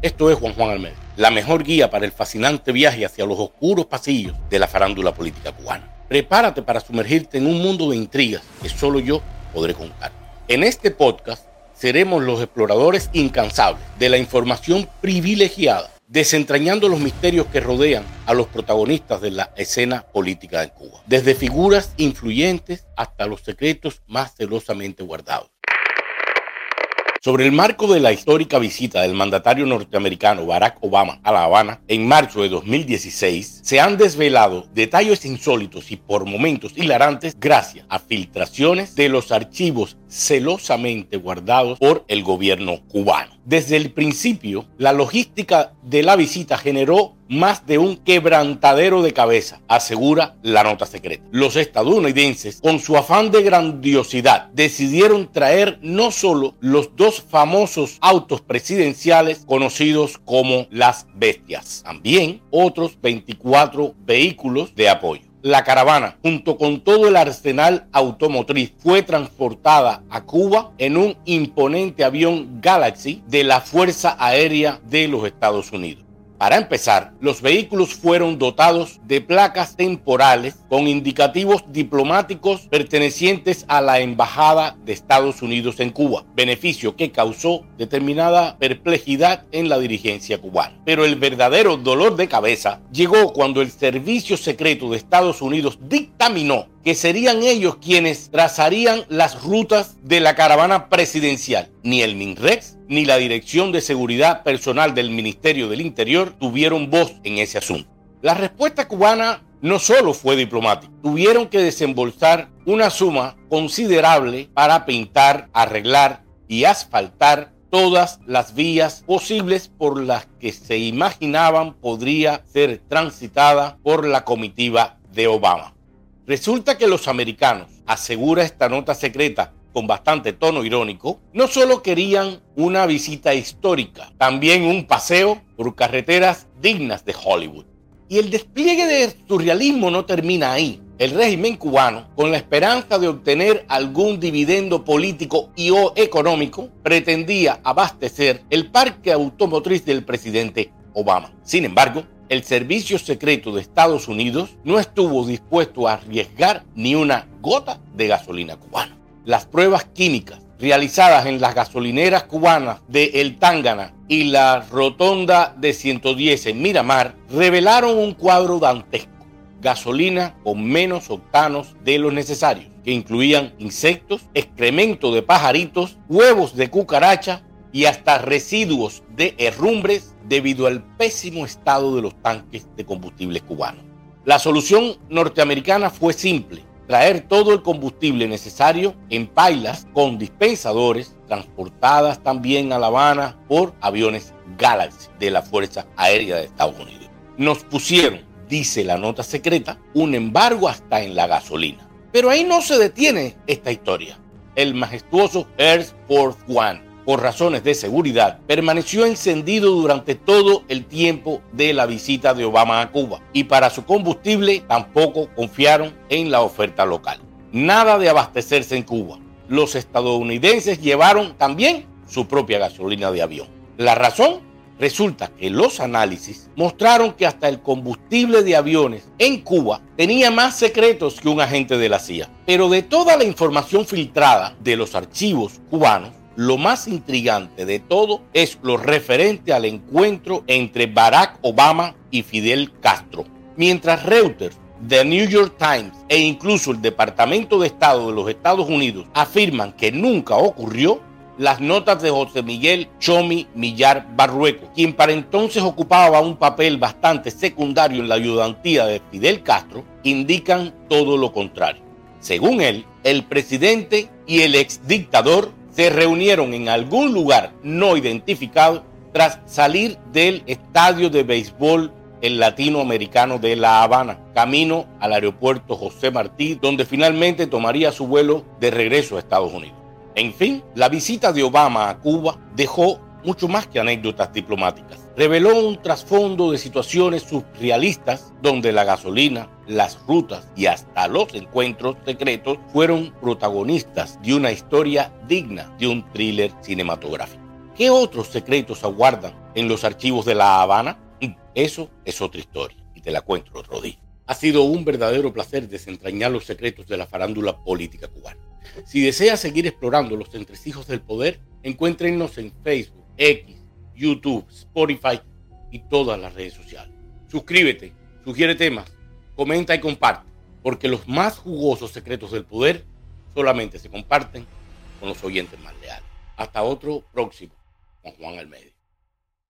Esto es Juan Juan Almeida, la mejor guía para el fascinante viaje hacia los oscuros pasillos de la farándula política cubana. Prepárate para sumergirte en un mundo de intrigas que solo yo podré contar. En este podcast seremos los exploradores incansables de la información privilegiada, desentrañando los misterios que rodean a los protagonistas de la escena política de Cuba, desde figuras influyentes hasta los secretos más celosamente guardados. Sobre el marco de la histórica visita del mandatario norteamericano Barack Obama a La Habana en marzo de 2016, se han desvelado detalles insólitos y por momentos hilarantes gracias a filtraciones de los archivos celosamente guardados por el gobierno cubano. Desde el principio, la logística de la visita generó más de un quebrantadero de cabeza, asegura la nota secreta. Los estadounidenses, con su afán de grandiosidad, decidieron traer no solo los dos famosos autos presidenciales conocidos como las bestias, también otros 24 vehículos de apoyo. La caravana, junto con todo el arsenal automotriz, fue transportada a Cuba en un imponente avión Galaxy de la Fuerza Aérea de los Estados Unidos. Para empezar, los vehículos fueron dotados de placas temporales con indicativos diplomáticos pertenecientes a la Embajada de Estados Unidos en Cuba, beneficio que causó determinada perplejidad en la dirigencia cubana. Pero el verdadero dolor de cabeza llegó cuando el Servicio Secreto de Estados Unidos dictaminó que serían ellos quienes trazarían las rutas de la caravana presidencial. Ni el MINREX ni la Dirección de Seguridad Personal del Ministerio del Interior tuvieron voz en ese asunto. La respuesta cubana no solo fue diplomática, tuvieron que desembolsar una suma considerable para pintar, arreglar y asfaltar todas las vías posibles por las que se imaginaban podría ser transitada por la comitiva de Obama. Resulta que los americanos, asegura esta nota secreta con bastante tono irónico, no solo querían una visita histórica, también un paseo por carreteras dignas de Hollywood. Y el despliegue de surrealismo no termina ahí. El régimen cubano, con la esperanza de obtener algún dividendo político y o económico, pretendía abastecer el parque automotriz del presidente Obama. Sin embargo, el Servicio Secreto de Estados Unidos no estuvo dispuesto a arriesgar ni una gota de gasolina cubana. Las pruebas químicas realizadas en las gasolineras cubanas de El Tángana y la Rotonda de 110 en Miramar revelaron un cuadro dantesco. Gasolina con menos octanos de los necesarios, que incluían insectos, excremento de pajaritos, huevos de cucaracha y hasta residuos de herrumbres debido al pésimo estado de los tanques de combustible cubanos. La solución norteamericana fue simple, traer todo el combustible necesario en pailas con dispensadores transportadas también a La Habana por aviones Galaxy de la Fuerza Aérea de Estados Unidos. Nos pusieron, dice la nota secreta, un embargo hasta en la gasolina. Pero ahí no se detiene esta historia. El majestuoso Air Force One por razones de seguridad, permaneció encendido durante todo el tiempo de la visita de Obama a Cuba y para su combustible tampoco confiaron en la oferta local. Nada de abastecerse en Cuba. Los estadounidenses llevaron también su propia gasolina de avión. La razón Resulta que los análisis mostraron que hasta el combustible de aviones en Cuba tenía más secretos que un agente de la CIA. Pero de toda la información filtrada de los archivos cubanos, lo más intrigante de todo es lo referente al encuentro entre Barack Obama y Fidel Castro. Mientras Reuters, The New York Times e incluso el Departamento de Estado de los Estados Unidos afirman que nunca ocurrió, las notas de José Miguel Chomi Millar Barrueco, quien para entonces ocupaba un papel bastante secundario en la ayudantía de Fidel Castro, indican todo lo contrario. Según él, el presidente y el exdictador se reunieron en algún lugar no identificado tras salir del estadio de béisbol el latinoamericano de La Habana, camino al aeropuerto José Martí, donde finalmente tomaría su vuelo de regreso a Estados Unidos. En fin, la visita de Obama a Cuba dejó mucho más que anécdotas diplomáticas reveló un trasfondo de situaciones surrealistas donde la gasolina, las rutas y hasta los encuentros secretos fueron protagonistas de una historia digna de un thriller cinematográfico. ¿Qué otros secretos aguardan en los archivos de La Habana? Mm, eso es otra historia y te la cuento otro día. Ha sido un verdadero placer desentrañar los secretos de la farándula política cubana. Si deseas seguir explorando los entresijos del poder, encuéntrenos en Facebook, X, YouTube, Spotify y todas las redes sociales. Suscríbete, sugiere temas, comenta y comparte, porque los más jugosos secretos del poder solamente se comparten con los oyentes más leales. Hasta otro próximo con Juan Almeida.